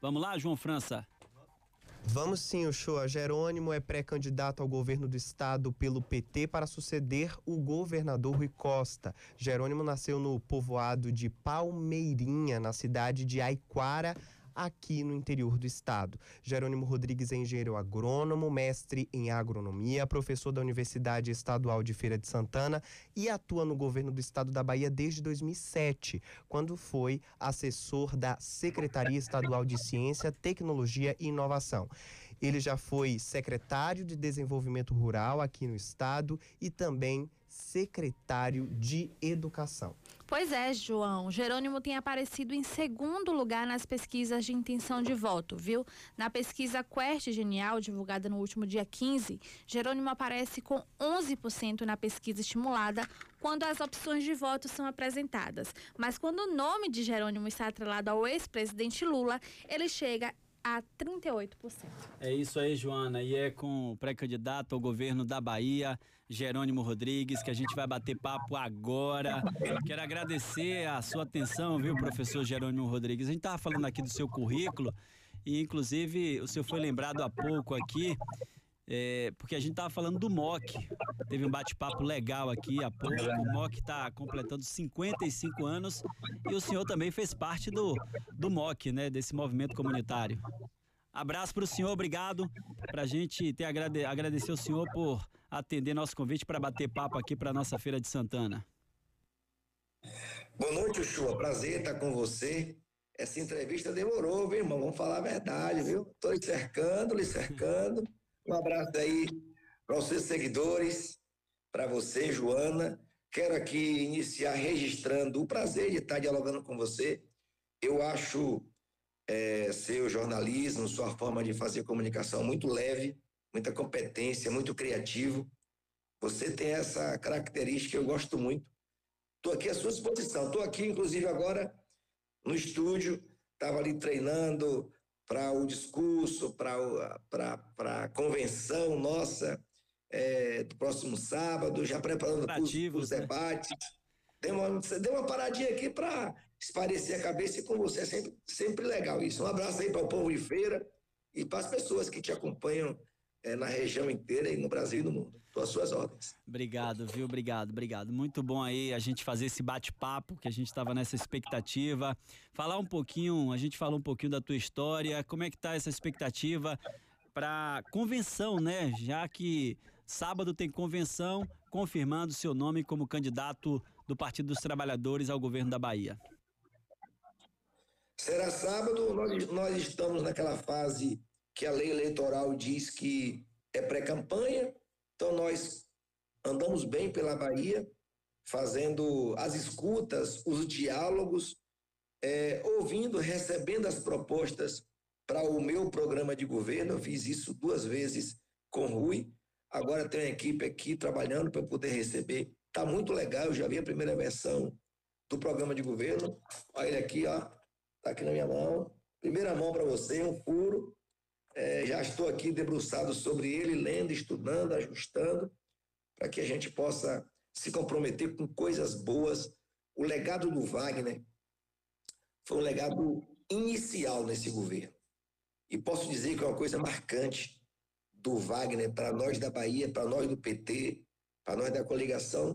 Vamos lá, João França? Vamos sim, show. Jerônimo é pré-candidato ao governo do estado pelo PT para suceder o governador Rui Costa. Jerônimo nasceu no povoado de Palmeirinha, na cidade de Aiquara, aqui no interior do estado. Jerônimo Rodrigues é engenheiro agrônomo, mestre em agronomia, professor da Universidade Estadual de Feira de Santana e atua no governo do estado da Bahia desde 2007, quando foi assessor da Secretaria Estadual de Ciência, Tecnologia e Inovação. Ele já foi secretário de Desenvolvimento Rural aqui no estado e também secretário de Educação. Pois é, João. Jerônimo tem aparecido em segundo lugar nas pesquisas de intenção de voto, viu? Na pesquisa Quest Genial, divulgada no último dia 15, Jerônimo aparece com 11% na pesquisa estimulada quando as opções de voto são apresentadas. Mas quando o nome de Jerônimo está atrelado ao ex-presidente Lula, ele chega a 38%. É isso aí, Joana. E é com o pré-candidato ao governo da Bahia, Jerônimo Rodrigues, que a gente vai bater papo agora. Quero agradecer a sua atenção, viu, professor Jerônimo Rodrigues? A gente estava falando aqui do seu currículo e, inclusive, o senhor foi lembrado há pouco aqui é, porque a gente estava falando do MOC. Teve um bate-papo legal aqui há pouco. O MOC está completando 55 anos e o senhor também fez parte do, do MOC, né? Desse movimento comunitário. Abraço para o senhor, obrigado. Para a gente ter agrade, agradecer o senhor por atender nosso convite para bater papo aqui para nossa Feira de Santana. Boa noite, Chua. Prazer estar com você. Essa entrevista demorou, viu, irmão? Vamos falar a verdade, viu? Estou lhe cercando, lhe cercando. Um abraço aí para os seus seguidores, para você, Joana. Quero aqui iniciar registrando o prazer de estar dialogando com você. Eu acho é, seu jornalismo, sua forma de fazer comunicação muito leve, muita competência, muito criativo. Você tem essa característica, eu gosto muito. Estou aqui à sua disposição. Estou aqui, inclusive, agora no estúdio. Estava ali treinando para o discurso, para a convenção nossa é, do próximo sábado, já preparando os, os né? debates. Deu uma, deu uma paradinha aqui para esparecer a cabeça e com você é sempre, sempre legal isso. Um abraço aí para o povo de feira e para as pessoas que te acompanham é, na região inteira e no Brasil e no mundo. Estou às suas ordens. Obrigado, viu? Obrigado, obrigado. Muito bom aí a gente fazer esse bate-papo, que a gente estava nessa expectativa. Falar um pouquinho, a gente falou um pouquinho da tua história, como é que tá essa expectativa para convenção, né? Já que sábado tem convenção confirmando seu nome como candidato do Partido dos Trabalhadores ao governo da Bahia. Será sábado, nós, nós estamos naquela fase que a lei eleitoral diz que é pré-campanha, então nós andamos bem pela Bahia, fazendo as escutas, os diálogos, é, ouvindo, recebendo as propostas para o meu programa de governo. Eu fiz isso duas vezes com Rui. Agora tem uma equipe aqui trabalhando para poder receber. Está muito legal, eu já vi a primeira versão do programa de governo. Olha ele aqui, ó. Está aqui na minha mão. Primeira mão para você, um furo. É, já estou aqui debruçado sobre ele, lendo, estudando, ajustando, para que a gente possa se comprometer com coisas boas. O legado do Wagner foi um legado inicial nesse governo. E posso dizer que é uma coisa marcante do Wagner para nós da Bahia, para nós do PT, para nós da coligação,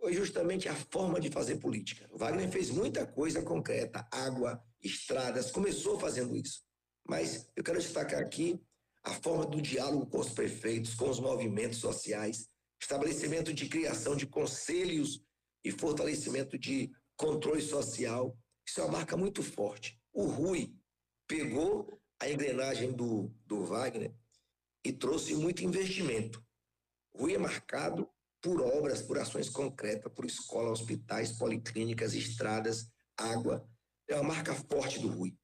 foi justamente a forma de fazer política. O Wagner fez muita coisa concreta, água, estradas, começou fazendo isso. Mas eu quero destacar aqui a forma do diálogo com os prefeitos, com os movimentos sociais, estabelecimento de criação de conselhos e fortalecimento de controle social. Isso é uma marca muito forte. O Rui pegou a engrenagem do, do Wagner e trouxe muito investimento. O Rui é marcado por obras, por ações concretas, por escolas, hospitais, policlínicas, estradas, água. É uma marca forte do Rui.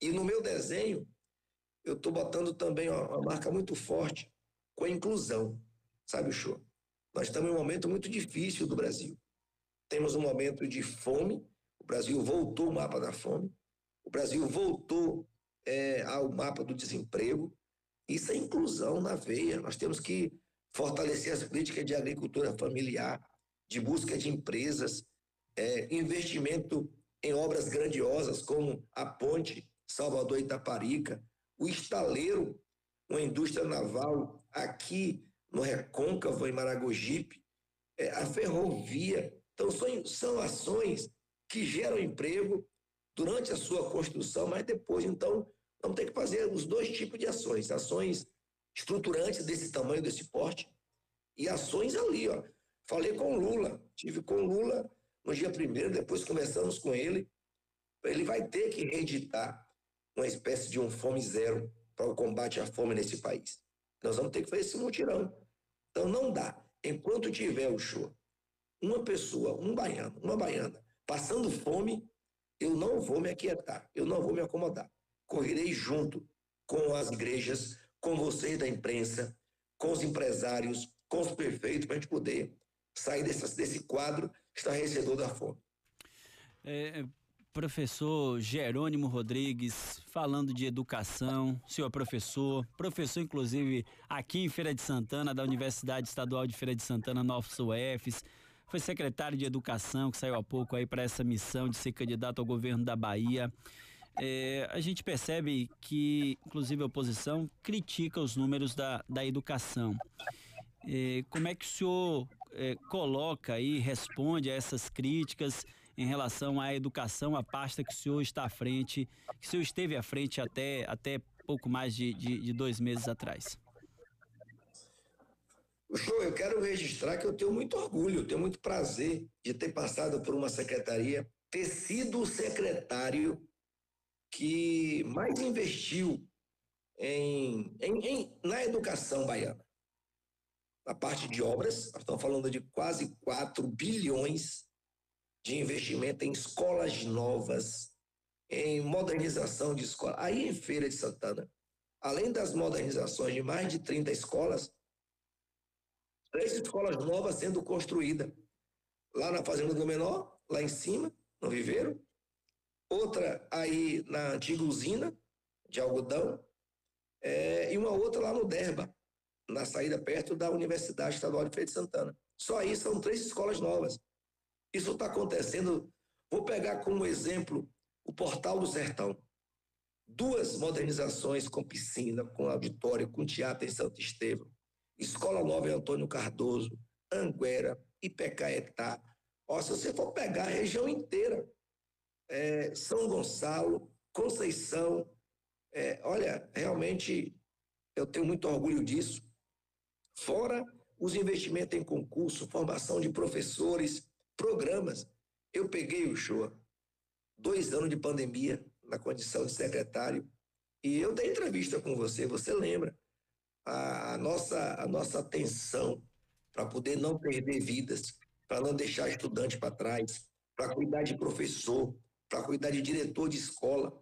E no meu desenho, eu estou botando também uma, uma, marca muito forte com a inclusão, sabe, o show? Nós estamos em um momento muito difícil do Brasil. Temos um momento de fome, o Brasil voltou ao mapa da fome, o Brasil voltou é, ao mapa do desemprego. Isso é inclusão na veia. Nós temos que fortalecer as políticas de agricultura familiar, de busca de empresas, é, investimento em obras grandiosas como a ponte Salvador Itaparica, o estaleiro, uma indústria naval aqui no Recôncavo, em Maragogipe, é, a ferrovia. Então, são, são ações que geram emprego durante a sua construção, mas depois, então, vamos ter que fazer os dois tipos de ações: ações estruturantes desse tamanho, desse porte, e ações ali, ó. Falei com o Lula, tive com o Lula no dia primeiro, depois conversamos com ele. Ele vai ter que reeditar uma espécie de um fome zero para o combate à fome nesse país. Nós vamos ter que fazer esse mutirão. Então não dá. Enquanto tiver o show, uma pessoa, um baiano, uma baiana, passando fome, eu não vou me aquietar, eu não vou me acomodar. Correrei junto com as igrejas, com vocês da imprensa, com os empresários, com os prefeitos, para a gente poder sair desse, desse quadro estarrecedor da fome. É, professor Jerônimo Rodrigues, falando de educação, senhor professor, professor inclusive aqui em Feira de Santana, da Universidade Estadual de Feira de Santana, Nova UFS, foi secretário de Educação, que saiu há pouco aí para essa missão de ser candidato ao governo da Bahia. É, a gente percebe que, inclusive, a oposição critica os números da, da educação. É, como é que o senhor é, coloca e responde a essas críticas em relação à educação, a pasta que o senhor está à frente, que o senhor esteve à frente até, até pouco mais de, de, de dois meses atrás? Show, eu quero registrar que eu tenho muito orgulho, tenho muito prazer de ter passado por uma secretaria, ter sido o secretário que mais investiu em, em, em, na educação baiana. Na parte de obras, nós estamos falando de quase 4 bilhões de investimento em escolas novas, em modernização de escolas. Aí em Feira de Santana, além das modernizações de mais de 30 escolas, três escolas novas sendo construídas. Lá na Fazenda do Menor, lá em cima, no Viveiro. Outra aí na antiga usina de algodão. É, e uma outra lá no Derba, na saída perto da Universidade Estadual de Feira de Santana. Só aí são três escolas novas. Isso está acontecendo. Vou pegar como exemplo o Portal do Sertão. Duas modernizações com piscina, com auditório, com teatro em Santo Estevão. Escola Nova em Antônio Cardoso, Anguera, Ipecaetá. Ó, se você for pegar a região inteira, é, São Gonçalo, Conceição, é, olha, realmente eu tenho muito orgulho disso. Fora os investimentos em concurso, formação de professores, programas. Eu peguei o show, dois anos de pandemia, na condição de secretário, e eu dei entrevista com você, você lembra? A, a nossa, a nossa atenção para poder não perder vidas, para não deixar estudante para trás, para cuidar de professor, para cuidar de diretor de escola.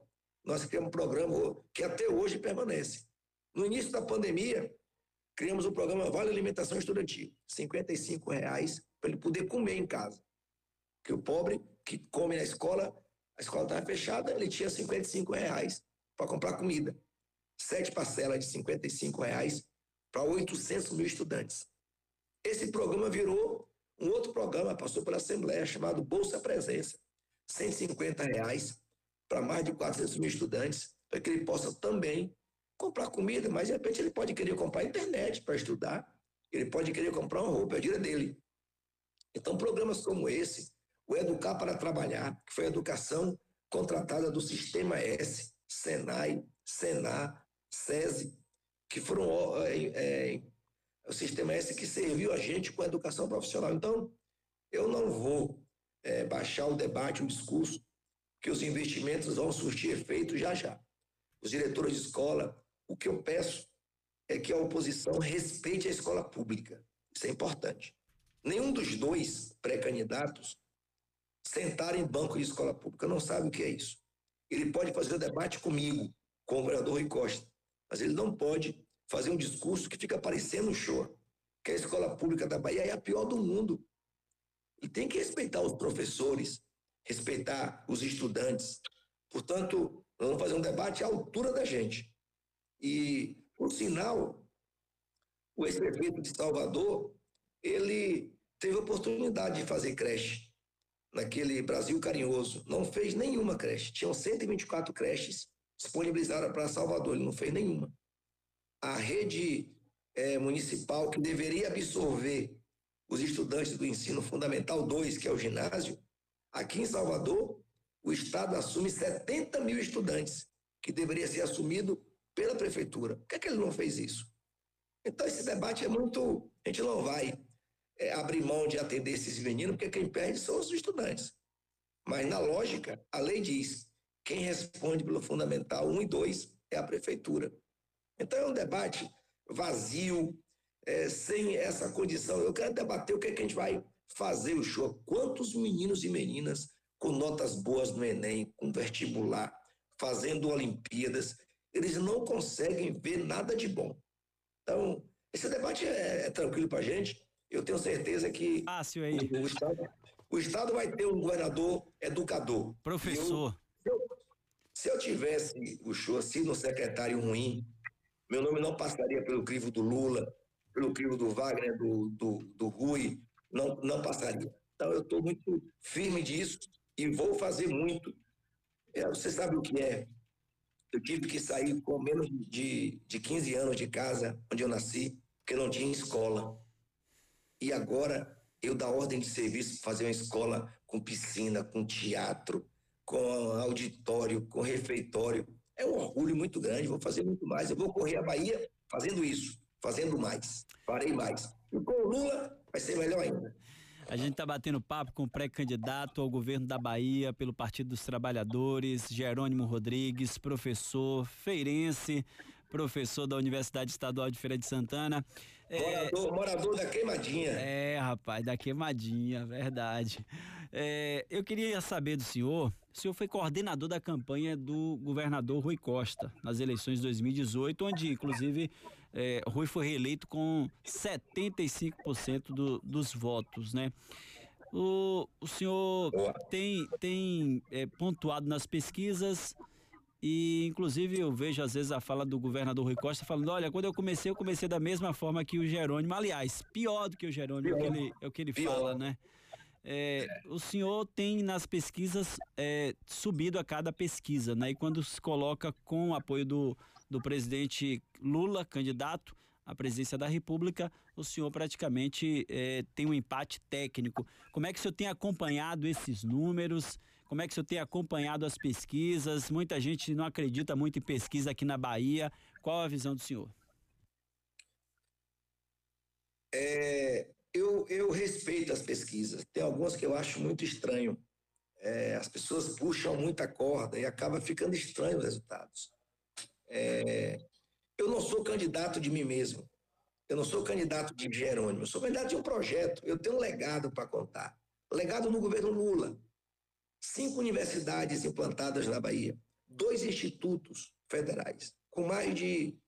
Nós criamos um programa que até hoje permanece. No início da pandemia, criamos o programa Vale Alimentação Estudantil, R$ reais para ele poder comer em casa. Que o pobre que come na escola, a escola estava fechada, ele tinha 55 reais para comprar comida. Sete parcelas de 55 reais para 800 mil estudantes. Esse programa virou um outro programa, passou pela Assembleia, chamado Bolsa Presença. 150 reais para mais de 400 mil estudantes, para que ele possa também comprar comida, mas de repente ele pode querer comprar internet para estudar, ele pode querer comprar uma roupa, é a direito dele. Então, programas como esse o Educar para Trabalhar, que foi a educação contratada do Sistema S, Senai, Senar, SESI, que foram é, é, o Sistema S que serviu a gente com a educação profissional. Então, eu não vou é, baixar o debate, o discurso, que os investimentos vão surtir efeito já já. Os diretores de escola, o que eu peço é que a oposição respeite a escola pública. Isso é importante. Nenhum dos dois pré-candidatos sentar em banco de escola pública. Não sabe o que é isso. Ele pode fazer o debate comigo, com o vereador Rui Costa, mas ele não pode fazer um discurso que fica parecendo um show, que a escola pública da Bahia é a pior do mundo. E tem que respeitar os professores, respeitar os estudantes. Portanto, vamos fazer um debate à altura da gente. E, por sinal, o ex-prefeito de Salvador, ele teve a oportunidade de fazer creche naquele Brasil carinhoso, não fez nenhuma creche. Tinham 124 creches disponibilizaram para Salvador, ele não fez nenhuma. A rede é, municipal que deveria absorver os estudantes do ensino fundamental 2, que é o ginásio, aqui em Salvador, o Estado assume 70 mil estudantes, que deveria ser assumido pela prefeitura. Por que, é que ele não fez isso? Então, esse debate é muito. A gente não vai é, abrir mão de atender esses meninos, porque quem perde são os estudantes. Mas, na lógica, a lei diz: quem responde pelo Fundamental 1 e 2 é a prefeitura. Então, é um debate vazio, é, sem essa condição. Eu quero debater o que, é que a gente vai fazer o show. Quantos meninos e meninas com notas boas no Enem, com vestibular, fazendo Olimpíadas, eles não conseguem ver nada de bom. Então, esse debate é, é tranquilo para a gente. Eu tenho certeza que Fácil aí. O, estado, o Estado vai ter um governador educador. Professor. Eu, se, eu, se eu tivesse o show assim no secretário ruim, meu nome não passaria pelo crivo do Lula, pelo crivo do Wagner, do, do, do Rui, não, não passaria. Então, eu estou muito firme disso e vou fazer muito. É, você sabe o que é? Eu tive que sair com menos de, de 15 anos de casa, onde eu nasci, porque não tinha escola. E agora eu dar ordem de serviço fazer uma escola com piscina, com teatro, com auditório, com refeitório. É um orgulho muito grande, vou fazer muito mais. Eu vou correr a Bahia fazendo isso, fazendo mais, farei mais. E com o Lula vai ser melhor ainda. A gente está batendo papo com o pré-candidato ao governo da Bahia pelo Partido dos Trabalhadores, Jerônimo Rodrigues, professor feirense, professor da Universidade Estadual de Feira de Santana. Morador, é, morador da Queimadinha. É, rapaz, da Queimadinha, verdade. É, eu queria saber do senhor, o senhor foi coordenador da campanha do governador Rui Costa nas eleições de 2018, onde inclusive é, Rui foi reeleito com 75% do, dos votos, né? O, o senhor tem, tem é, pontuado nas pesquisas e, inclusive, eu vejo às vezes a fala do governador Rui Costa falando: olha, quando eu comecei, eu comecei da mesma forma que o Jerônimo. Aliás, pior do que o Jerônimo, é o que ele, é o que ele fala, né? É, o senhor tem nas pesquisas é, subido a cada pesquisa, né? E quando se coloca com o apoio do, do presidente Lula, candidato à presidência da República, o senhor praticamente é, tem um empate técnico. Como é que o senhor tem acompanhado esses números? Como é que o senhor tem acompanhado as pesquisas? Muita gente não acredita muito em pesquisa aqui na Bahia. Qual a visão do senhor? É, eu, eu respeito as pesquisas. Tem algumas que eu acho muito estranho. É, as pessoas puxam muita corda e acaba ficando estranho os resultados. É, eu não sou candidato de mim mesmo. Eu não sou candidato de Jerônimo. Eu sou candidato de um projeto. Eu tenho um legado para contar. Legado no governo Lula cinco universidades implantadas na Bahia, dois institutos federais, com mais de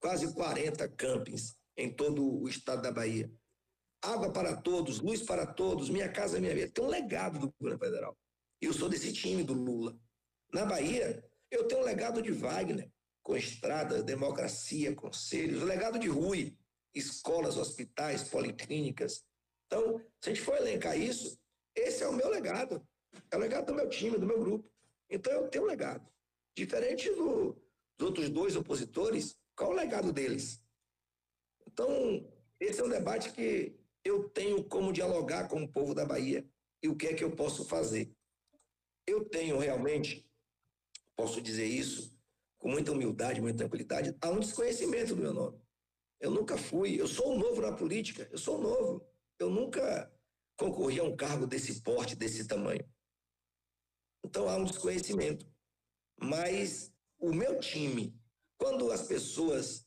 quase 40 campings em todo o estado da Bahia. Água para todos, luz para todos, minha casa, minha vida. Tem um legado do governo federal. Eu sou desse time do Lula. Na Bahia, eu tenho um legado de Wagner, com estradas, democracia, conselhos, legado de Rui, escolas, hospitais, policlínicas. Então, se a gente for elencar isso, esse é o meu legado. É o legado do meu time, do meu grupo. Então eu tenho um legado. Diferente do, dos outros dois opositores, qual é o legado deles? Então, esse é um debate que eu tenho como dialogar com o povo da Bahia e o que é que eu posso fazer. Eu tenho realmente, posso dizer isso com muita humildade, muita tranquilidade, há um desconhecimento do meu nome. Eu nunca fui, eu sou novo na política, eu sou novo. Eu nunca concorri a um cargo desse porte, desse tamanho. Então há um desconhecimento. Mas o meu time, quando as pessoas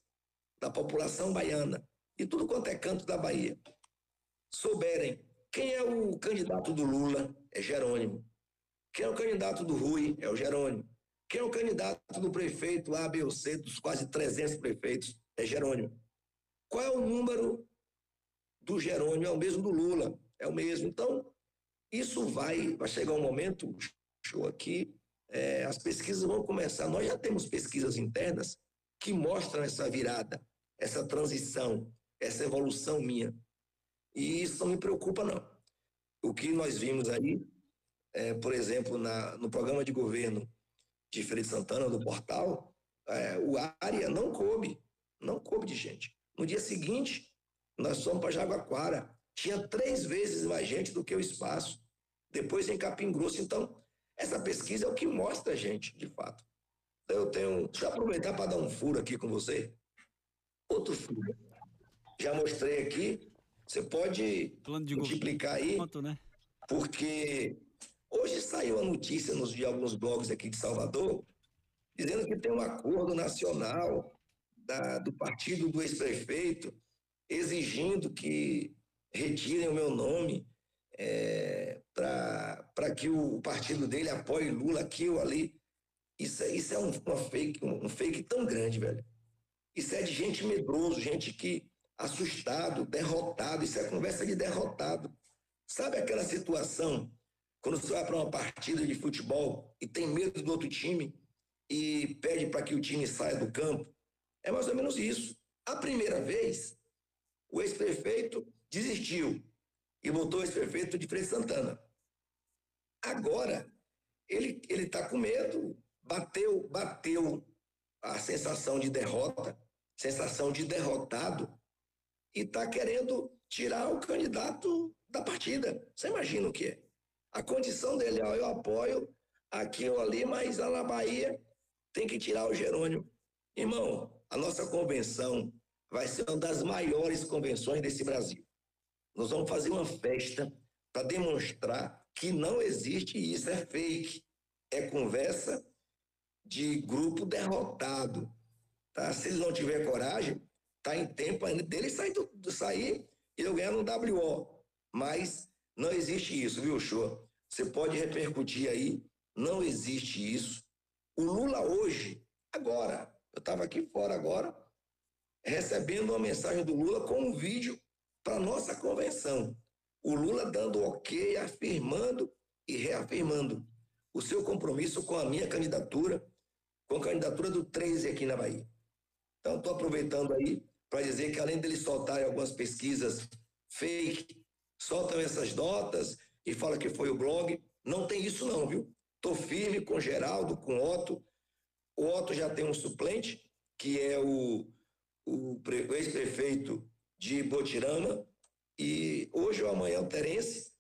da população baiana, e tudo quanto é canto da Bahia, souberem quem é o candidato do Lula, é Jerônimo. Quem é o candidato do Rui, é o Jerônimo. Quem é o candidato do prefeito A, B ou C, dos quase 300 prefeitos, é Jerônimo. Qual é o número do Jerônimo? É o mesmo do Lula, é o mesmo. Então, isso vai, vai chegar um momento, show aqui, é, as pesquisas vão começar. Nós já temos pesquisas internas que mostram essa virada, essa transição, essa evolução minha. E isso não me preocupa, não. O que nós vimos aí, é, por exemplo, na, no programa de governo de Feira de Santana, do portal, é, o área não coube, não coube de gente. No dia seguinte, nós fomos para Jaguaquara, tinha três vezes mais gente do que o espaço. Depois em Capim Grosso. Então, essa pesquisa é o que mostra a gente, de fato. Eu tenho. Deixa eu aproveitar para dar um furo aqui com você. Outro furo. Já mostrei aqui. Você pode multiplicar aí. Quanto, né? Porque hoje saiu a notícia nos, de alguns blogs aqui de Salvador, dizendo que tem um acordo nacional da, do partido do ex-prefeito exigindo que retirem o meu nome é, para que o partido dele apoie Lula aqui ou ali. Isso, é, isso é um, uma fake, um, um fake tão grande, velho. Isso é de gente medroso, gente que assustado, derrotado. Isso é conversa de derrotado. Sabe aquela situação quando você vai para uma partida de futebol e tem medo do outro time e pede para que o time saia do campo? É mais ou menos isso. A primeira vez, o ex-prefeito desistiu e botou o ex-prefeito de Frei Santana. Agora, ele está com medo, bateu, bateu a sensação de derrota, sensação de derrotado, e está querendo tirar o candidato da partida. Você imagina o que é? A condição dele, ó, eu apoio aqui ou ali, mas lá na Bahia tem que tirar o Jerônimo. Irmão, a nossa convenção vai ser uma das maiores convenções desse Brasil. Nós vamos fazer uma festa para demonstrar que não existe isso, é fake. É conversa de grupo derrotado. Tá? Se ele não tiver coragem, tá em tempo ainda dele sair, do, sair e eu ganhar no WO. Mas não existe isso, viu, show? Você pode repercutir aí, não existe isso. O Lula hoje, agora, eu estava aqui fora agora, recebendo uma mensagem do Lula com um vídeo para nossa convenção. O Lula dando ok, afirmando e reafirmando o seu compromisso com a minha candidatura, com a candidatura do 13 aqui na Bahia. Então, estou aproveitando aí para dizer que, além dele soltar algumas pesquisas fake, soltam essas notas e fala que foi o blog. Não tem isso, não, viu? Estou firme com Geraldo, com Otto. O Otto já tem um suplente, que é o, o ex-prefeito de Botirama. E hoje ou amanhã o Terence.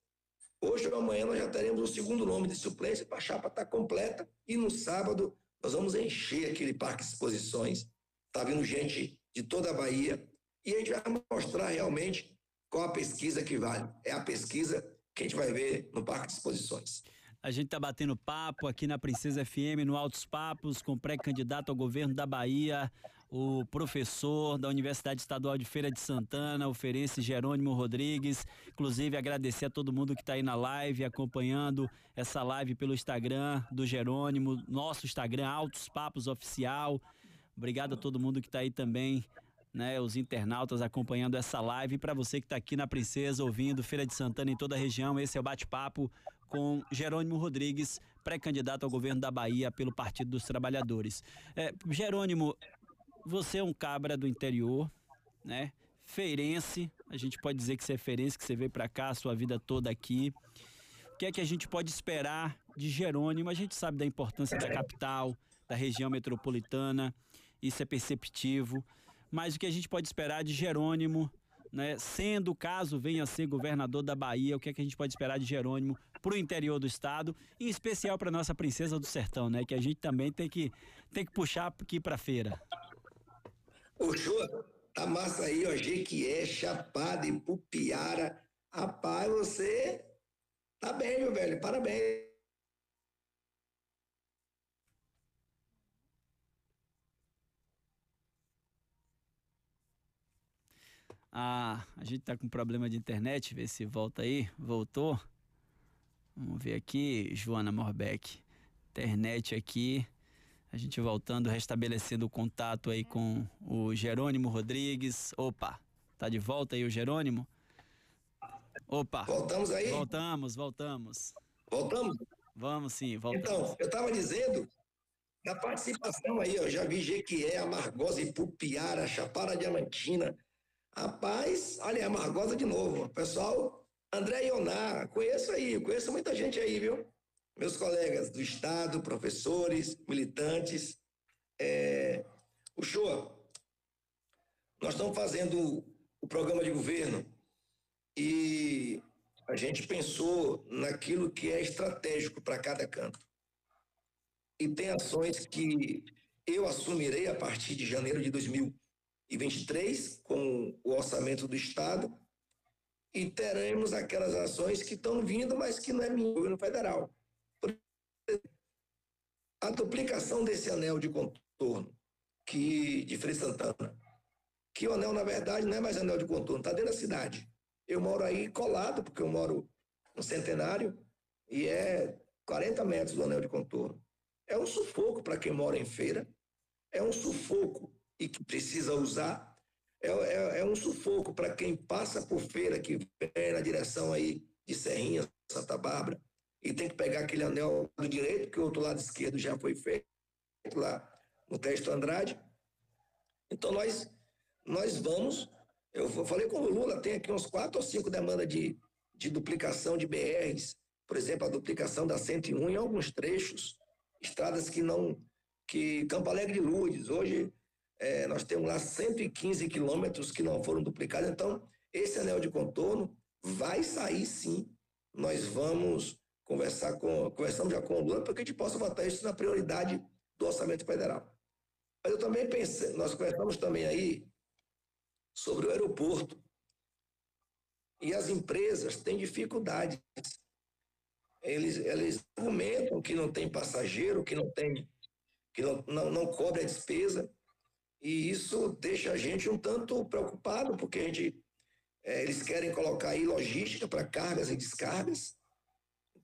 Hoje ou amanhã nós já teremos o segundo nome de suplência para a chapa estar tá completa. E no sábado nós vamos encher aquele parque de exposições. Está vindo gente de toda a Bahia. E a gente vai mostrar realmente qual a pesquisa que vale. É a pesquisa que a gente vai ver no Parque de Exposições. A gente está batendo papo aqui na Princesa FM, no Altos Papos, com pré-candidato ao governo da Bahia, o professor da Universidade Estadual de Feira de Santana, o Ferense Jerônimo Rodrigues. Inclusive, agradecer a todo mundo que está aí na live, acompanhando essa live pelo Instagram do Jerônimo, nosso Instagram, Altos Papos Oficial. Obrigado a todo mundo que está aí também né, os internautas acompanhando essa live. Para você que está aqui na Princesa, ouvindo Feira de Santana em toda a região, esse é o bate-papo com Jerônimo Rodrigues, pré-candidato ao governo da Bahia pelo Partido dos Trabalhadores. É, Jerônimo, você é um cabra do interior, né? Feirense, a gente pode dizer que você é feirense, que você veio para cá a sua vida toda aqui. O que é que a gente pode esperar de Jerônimo? A gente sabe da importância da capital, da região metropolitana, isso é perceptivo mas o que a gente pode esperar de Jerônimo, né? Sendo caso venha ser governador da Bahia, o que, é que a gente pode esperar de Jerônimo para o interior do estado, em especial para nossa princesa do sertão, né? Que a gente também tem que, tem que puxar aqui para feira. O show, a massa aí, ó, Jequié, Chapada e Pupiara. Rapaz, você tá bem, meu velho, parabéns. Ah, a gente tá com problema de internet, ver se volta aí. Voltou. Vamos ver aqui, Joana Morbeck. Internet aqui. A gente voltando, restabelecendo o contato aí com o Jerônimo Rodrigues. Opa, tá de volta aí o Jerônimo? Opa. Voltamos aí? Voltamos, voltamos. Voltamos? Vamos sim, voltamos. Então, eu estava dizendo da participação aí, eu já vi Jequié, Amargosa, Ipupiara, Chapada Diamantina, Rapaz, olha, é Margosa de novo. Pessoal, André Ioná, conheço aí, conheço muita gente aí, viu? Meus colegas do Estado, professores, militantes, é, o show, nós estamos fazendo o programa de governo e a gente pensou naquilo que é estratégico para cada canto. E tem ações que eu assumirei a partir de janeiro de 2023, com o orçamento do Estado, e teremos aquelas ações que estão vindo, mas que não é minha, governo federal. A duplicação desse anel de contorno que, de Frei Santana, que o anel, na verdade, não é mais anel de contorno, está dentro da cidade. Eu moro aí colado, porque eu moro no Centenário, e é 40 metros do anel de contorno. É um sufoco para quem mora em feira, é um sufoco e que precisa usar, é, é, é um sufoco para quem passa por feira, que vem na direção aí de Serrinha, Santa Bárbara, e tem que pegar aquele anel do direito, que o outro lado esquerdo já foi feito lá no texto Andrade. Então nós, nós vamos, eu falei com o Lula, tem aqui uns quatro ou cinco demandas de, de duplicação de BRs, por exemplo, a duplicação da 101 em alguns trechos, estradas que não, que Campo Alegre de Lourdes, hoje é, nós temos lá 115 quilômetros que não foram duplicados, então esse anel de contorno vai sair sim. Nós vamos conversar com, conversamos já com o Lula para que a gente possa botar isso na prioridade do orçamento federal. Mas eu também pensei, nós conversamos também aí sobre o aeroporto. E as empresas têm dificuldades. Eles, eles argumentam que não tem passageiro, que não tem, que não, não, não cobre a despesa. E isso deixa a gente um tanto preocupado, porque a gente, é, eles querem colocar aí logística para cargas e descargas.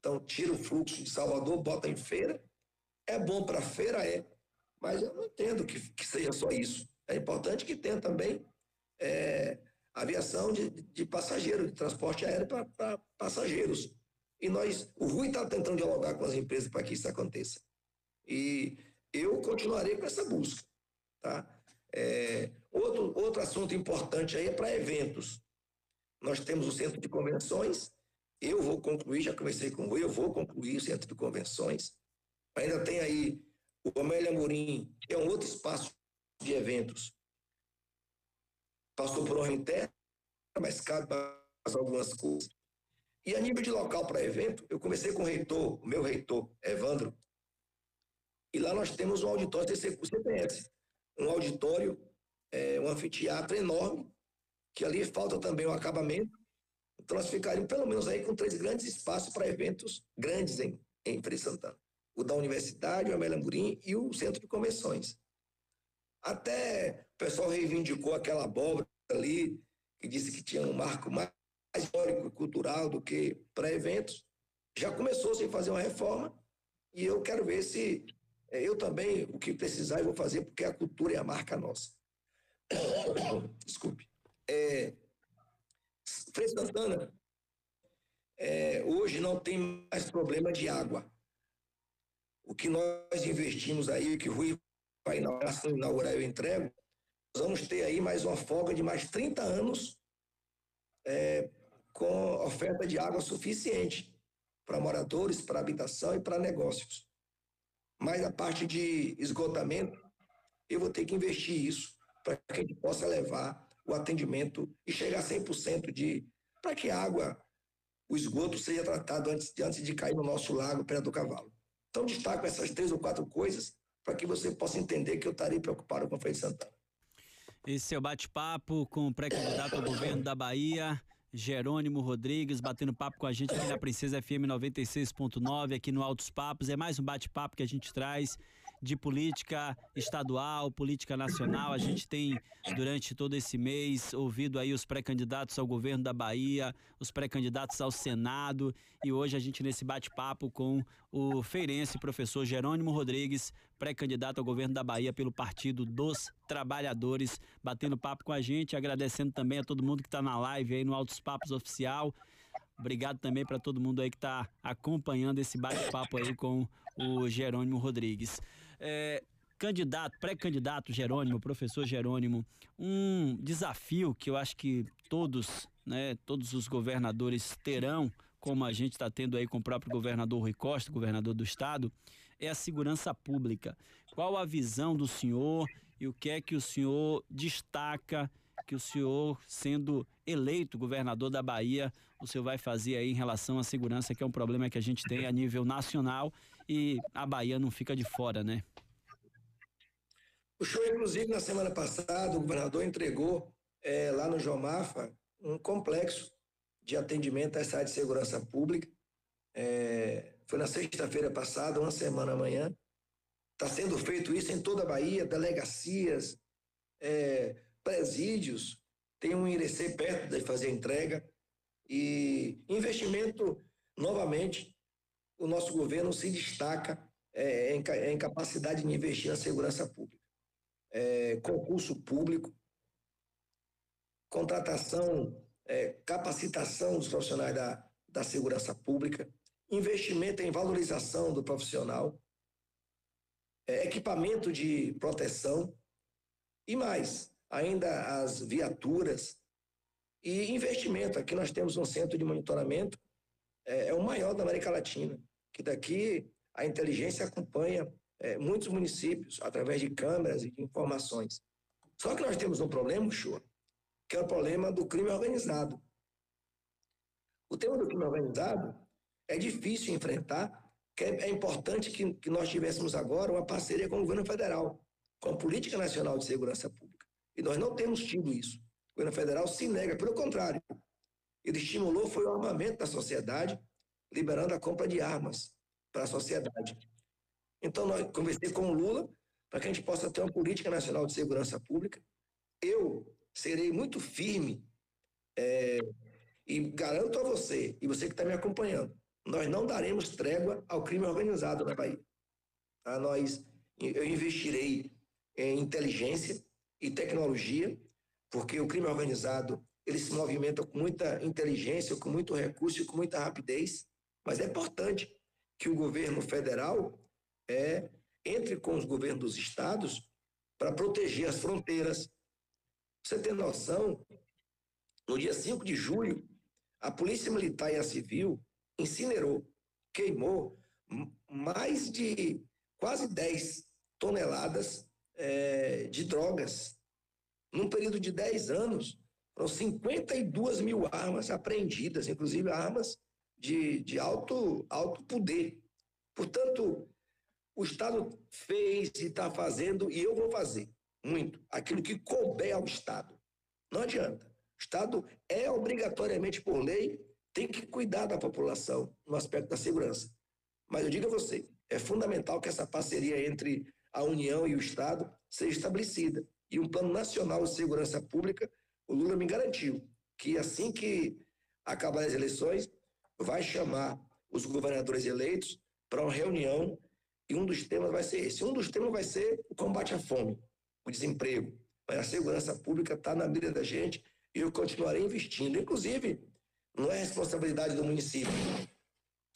Então, tira o fluxo de Salvador, bota em feira. É bom para feira? É. Mas eu não entendo que, que seja só isso. É importante que tenha também é, aviação de, de passageiro, de transporte aéreo para passageiros. E nós, o Rui está tentando dialogar com as empresas para que isso aconteça. E eu continuarei com essa busca. Tá? É, outro, outro assunto importante aí é para eventos. Nós temos o centro de convenções, eu vou concluir, já comecei com o eu vou concluir o centro de convenções. Ainda tem aí o Amélia Murim, que é um outro espaço de eventos. Passou por uma interna, mas cabe algumas coisas. E a nível de local para evento, eu comecei com o reitor, o meu reitor, Evandro, e lá nós temos um auditório, você conhece, um auditório, é, um anfiteatro enorme, que ali falta também o acabamento. Então nós ficaríamos pelo menos aí com três grandes espaços para eventos grandes em, em Frei Santana. O da Universidade, o Amélia Murim e o Centro de Convenções. Até o pessoal reivindicou aquela abóbora ali, que disse que tinha um marco mais histórico e cultural do que para eventos. Já começou sem fazer uma reforma e eu quero ver se é, eu também, o que precisar, eu vou fazer, porque a cultura é a marca nossa. Desculpe. É, Frei Santana, é, hoje não tem mais problema de água. O que nós investimos aí, que o Rui vai inaugurar, inaugurar eu entrego, nós vamos ter aí mais uma folga de mais 30 anos é, com oferta de água suficiente para moradores, para habitação e para negócios. Mas a parte de esgotamento, eu vou ter que investir isso para que a gente possa levar o atendimento e chegar a 100% de. para que a água, o esgoto seja tratado antes, antes de cair no nosso lago perto do cavalo. Então, destaco essas três ou quatro coisas para que você possa entender que eu estarei preocupado com o Feito Santana. Esse é o bate-papo com o pré-candidato ao governo da Bahia. Jerônimo Rodrigues batendo papo com a gente aqui na Princesa FM 96.9, aqui no Altos Papos. É mais um bate-papo que a gente traz de política estadual, política nacional. A gente tem, durante todo esse mês, ouvido aí os pré-candidatos ao governo da Bahia, os pré-candidatos ao Senado. E hoje a gente, nesse bate-papo com o feirense professor Jerônimo Rodrigues, pré-candidato ao governo da Bahia pelo Partido dos Trabalhadores, batendo papo com a gente, agradecendo também a todo mundo que está na live aí no Altos Papos Oficial. Obrigado também para todo mundo aí que está acompanhando esse bate-papo aí com o Jerônimo Rodrigues. É, candidato, pré-candidato Jerônimo, professor Jerônimo, um desafio que eu acho que todos, né, todos os governadores terão como a gente está tendo aí com o próprio governador Rui Costa, governador do estado, é a segurança pública. Qual a visão do senhor e o que é que o senhor destaca que o senhor, sendo eleito governador da Bahia, o senhor vai fazer aí em relação à segurança, que é um problema que a gente tem a nível nacional e a Bahia não fica de fora, né? O show, inclusive, na semana passada, o governador entregou é, lá no Jomafa um complexo de atendimento essa área de segurança pública. É, foi na sexta-feira passada, uma semana amanhã. Está sendo feito isso em toda a Bahia, delegacias, é, presídios, tem um Irecê perto de fazer entrega. E investimento, novamente, o nosso governo se destaca é, em, em capacidade de investir na segurança pública. É, concurso público, contratação, é, capacitação dos profissionais da, da segurança pública, investimento em valorização do profissional, é, equipamento de proteção e mais, ainda as viaturas e investimento. Aqui nós temos um centro de monitoramento, é, é o maior da América Latina, que daqui a inteligência acompanha é, muitos municípios através de câmeras e de informações. Só que nós temos um problema, Chua, que é o problema do crime organizado. O tema do crime organizado é difícil enfrentar, que é, é importante que, que nós tivéssemos agora uma parceria com o governo federal, com a Política Nacional de Segurança Pública. E nós não temos tido isso. O governo federal se nega, pelo contrário. Ele estimulou foi o armamento da sociedade, liberando a compra de armas para a sociedade. Então, nós conversei com o Lula para que a gente possa ter uma política nacional de segurança pública. Eu serei muito firme é, e garanto a você, e você que está me acompanhando, nós não daremos trégua ao crime organizado na Bahia. Tá? Nós, eu investirei em inteligência, e tecnologia, porque o crime organizado ele se movimenta com muita inteligência, com muito recurso e com muita rapidez, mas é importante que o governo federal é, entre com os governos dos estados para proteger as fronteiras. Você tem noção, no dia 5 de julho, a Polícia Militar e a Civil incinerou, queimou mais de quase 10 toneladas é, de drogas. Num período de 10 anos, foram 52 mil armas apreendidas, inclusive armas de, de alto, alto poder. Portanto, o Estado fez e está fazendo, e eu vou fazer muito, aquilo que couber ao Estado. Não adianta. O Estado é obrigatoriamente, por lei, tem que cuidar da população no aspecto da segurança. Mas eu digo a você, é fundamental que essa parceria entre a União e o Estado seja estabelecida. E um plano nacional de segurança pública, o Lula me garantiu que assim que acabar as eleições, vai chamar os governadores eleitos para uma reunião e um dos temas vai ser esse. Um dos temas vai ser o combate à fome, o desemprego. Mas a segurança pública está na mira da gente e eu continuarei investindo. Inclusive, não é responsabilidade do município,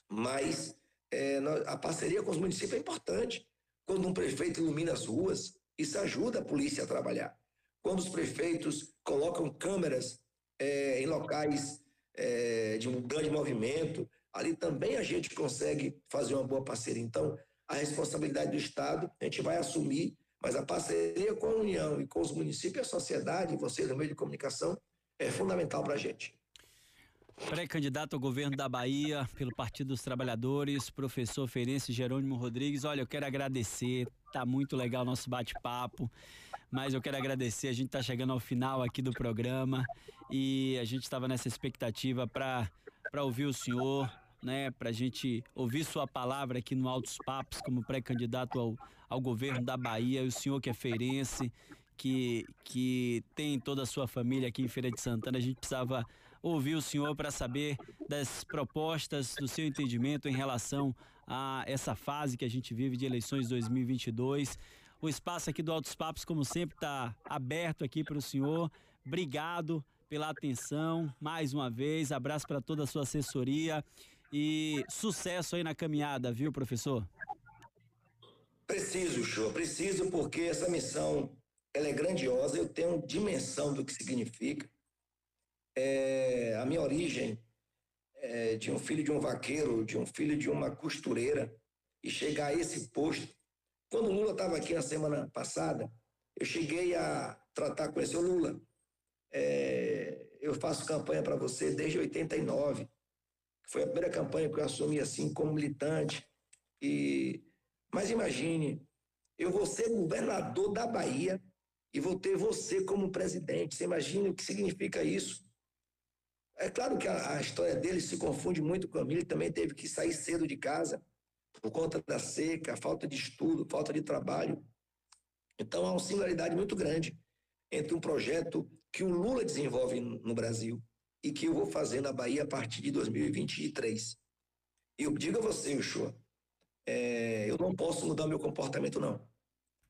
mas é, a parceria com os municípios é importante. Quando um prefeito ilumina as ruas, isso ajuda a polícia a trabalhar. Quando os prefeitos colocam câmeras é, em locais é, de um grande movimento, ali também a gente consegue fazer uma boa parceria. Então, a responsabilidade do Estado a gente vai assumir, mas a parceria com a União e com os municípios e a sociedade, vocês no meio de comunicação, é fundamental para a gente. Pré-candidato ao governo da Bahia pelo Partido dos Trabalhadores, professor Ferencio Jerônimo Rodrigues. Olha, eu quero agradecer, tá muito legal o nosso bate-papo, mas eu quero agradecer, a gente tá chegando ao final aqui do programa e a gente estava nessa expectativa para ouvir o senhor, né, para a gente ouvir sua palavra aqui no Altos Papos como pré-candidato ao, ao governo da Bahia, e o senhor que é feirense, que, que tem toda a sua família aqui em Feira de Santana, a gente precisava ouvir o senhor para saber das propostas, do seu entendimento em relação a essa fase que a gente vive de eleições 2022. O espaço aqui do Altos Papos, como sempre, está aberto aqui para o senhor. Obrigado pela atenção mais uma vez. Abraço para toda a sua assessoria e sucesso aí na caminhada, viu, professor? Preciso, show, preciso porque essa missão ela é grandiosa, eu tenho dimensão do que significa. É, a minha origem é, de um filho de um vaqueiro, de um filho de uma costureira, e chegar a esse posto. Quando o Lula estava aqui na semana passada, eu cheguei a tratar com esse Lula. É, eu faço campanha para você desde 89. Foi a primeira campanha que eu assumi assim como militante. E mas imagine, eu vou ser governador da Bahia e vou ter você como presidente. Você imagina o que significa isso? É claro que a, a história dele se confunde muito com a minha. Ele também teve que sair cedo de casa por conta da seca, falta de estudo, falta de trabalho. Então há uma similaridade muito grande entre um projeto que o Lula desenvolve no Brasil e que eu vou fazer na Bahia a partir de 2023. E eu digo a você, Uchoa, é, eu não posso mudar meu comportamento, não.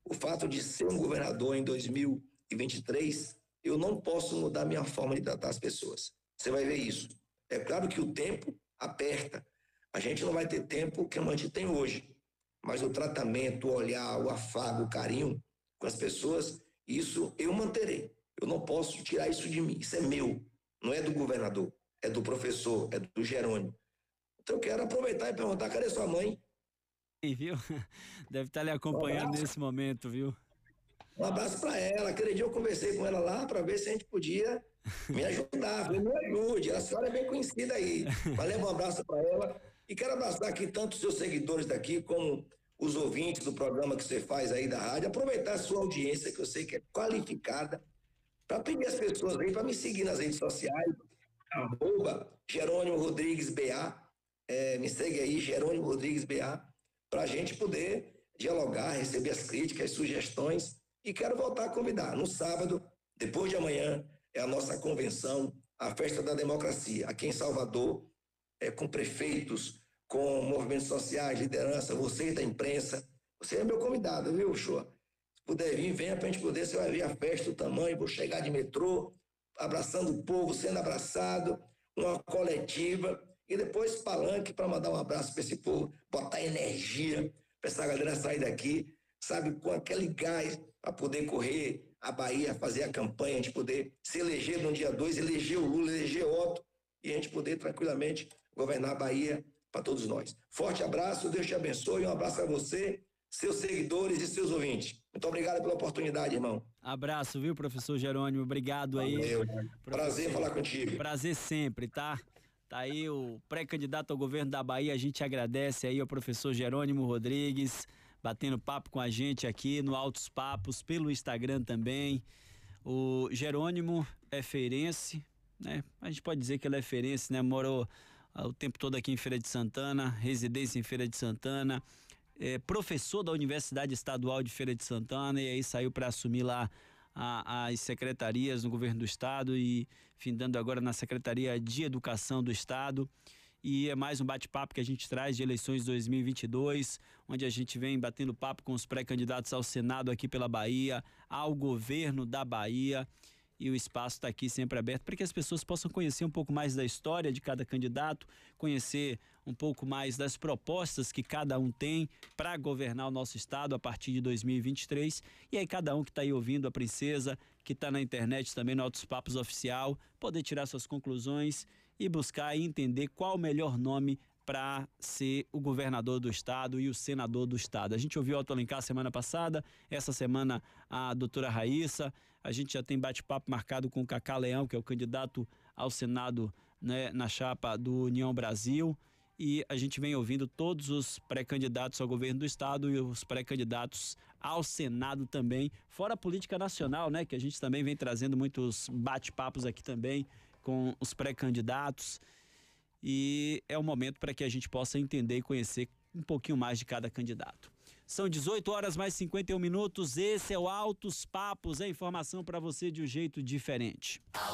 O fato de ser um governador em 2023, eu não posso mudar minha forma de tratar as pessoas. Você vai ver isso. É claro que o tempo aperta. A gente não vai ter tempo que a gente tem hoje. Mas o tratamento, o olhar, o afago, o carinho com as pessoas, isso eu manterei. Eu não posso tirar isso de mim. Isso é meu. Não é do governador. É do professor. É do Jerônimo. Então eu quero aproveitar e perguntar: cadê sua mãe? viu? Deve estar lhe acompanhando um nesse momento, viu? Um abraço para ela. Aquele dia eu conversei com ela lá para ver se a gente podia me ajudar. Falei, me ajude. A senhora é bem conhecida aí. Valeu, um abraço para ela. E quero abraçar aqui tanto os seus seguidores daqui, como os ouvintes do programa que você faz aí da rádio. Aproveitar a sua audiência, que eu sei que é qualificada, para pedir às pessoas aí para me seguir nas redes sociais. Arroba Jerônimo Rodrigues BA. É, me segue aí, Jerônimo Rodrigues BA para a gente poder dialogar, receber as críticas, as sugestões. E quero voltar a convidar. No sábado, depois de amanhã, é a nossa convenção, a Festa da Democracia, aqui em Salvador, é, com prefeitos, com movimentos sociais, liderança, vocês da imprensa. Você é meu convidado, viu, Shoa? Se puder vir, venha para a gente poder. Você vai ver a festa, o tamanho. Vou chegar de metrô, abraçando o povo, sendo abraçado, uma coletiva e depois palanque para mandar um abraço para esse povo, botar energia para essa galera sair daqui, sabe, com aquele gás para poder correr a Bahia, fazer a campanha, gente poder se eleger no dia 2, eleger o Lula, eleger o Otto e a gente poder tranquilamente governar a Bahia para todos nós. Forte abraço, Deus te abençoe, um abraço a você, seus seguidores e seus ouvintes. Muito obrigado pela oportunidade, irmão. Abraço, viu, professor Jerônimo? Obrigado aí. Valeu, Prazer falar contigo. Prazer sempre, tá? Tá aí o pré-candidato ao governo da Bahia. A gente agradece aí ao professor Jerônimo Rodrigues, batendo papo com a gente aqui no Altos Papos, pelo Instagram também. O Jerônimo é feirense, né? A gente pode dizer que ele é feirense, né? Morou o tempo todo aqui em Feira de Santana, residência em Feira de Santana, é professor da Universidade Estadual de Feira de Santana e aí saiu para assumir lá a, as secretarias no governo do estado e findando agora na Secretaria de Educação do Estado. E é mais um bate-papo que a gente traz de eleições 2022, onde a gente vem batendo papo com os pré-candidatos ao Senado aqui pela Bahia, ao governo da Bahia e o espaço está aqui sempre aberto para que as pessoas possam conhecer um pouco mais da história de cada candidato, conhecer um pouco mais das propostas que cada um tem para governar o nosso estado a partir de 2023. E aí cada um que está aí ouvindo a princesa, que está na internet também no Altos Papos Oficial, poder tirar suas conclusões e buscar e entender qual o melhor nome para ser o governador do estado e o senador do estado. A gente ouviu o Otto Alencar semana passada, essa semana a doutora Raíssa, a gente já tem bate-papo marcado com o Cacá Leão, que é o candidato ao Senado né, na chapa do União Brasil. E a gente vem ouvindo todos os pré-candidatos ao governo do estado e os pré-candidatos ao Senado também, fora a política nacional, né? Que a gente também vem trazendo muitos bate-papos aqui também com os pré-candidatos e é o momento para que a gente possa entender e conhecer um pouquinho mais de cada candidato. São 18 horas mais 51 minutos. Esse é o Altos Papos, a informação para você de um jeito diferente.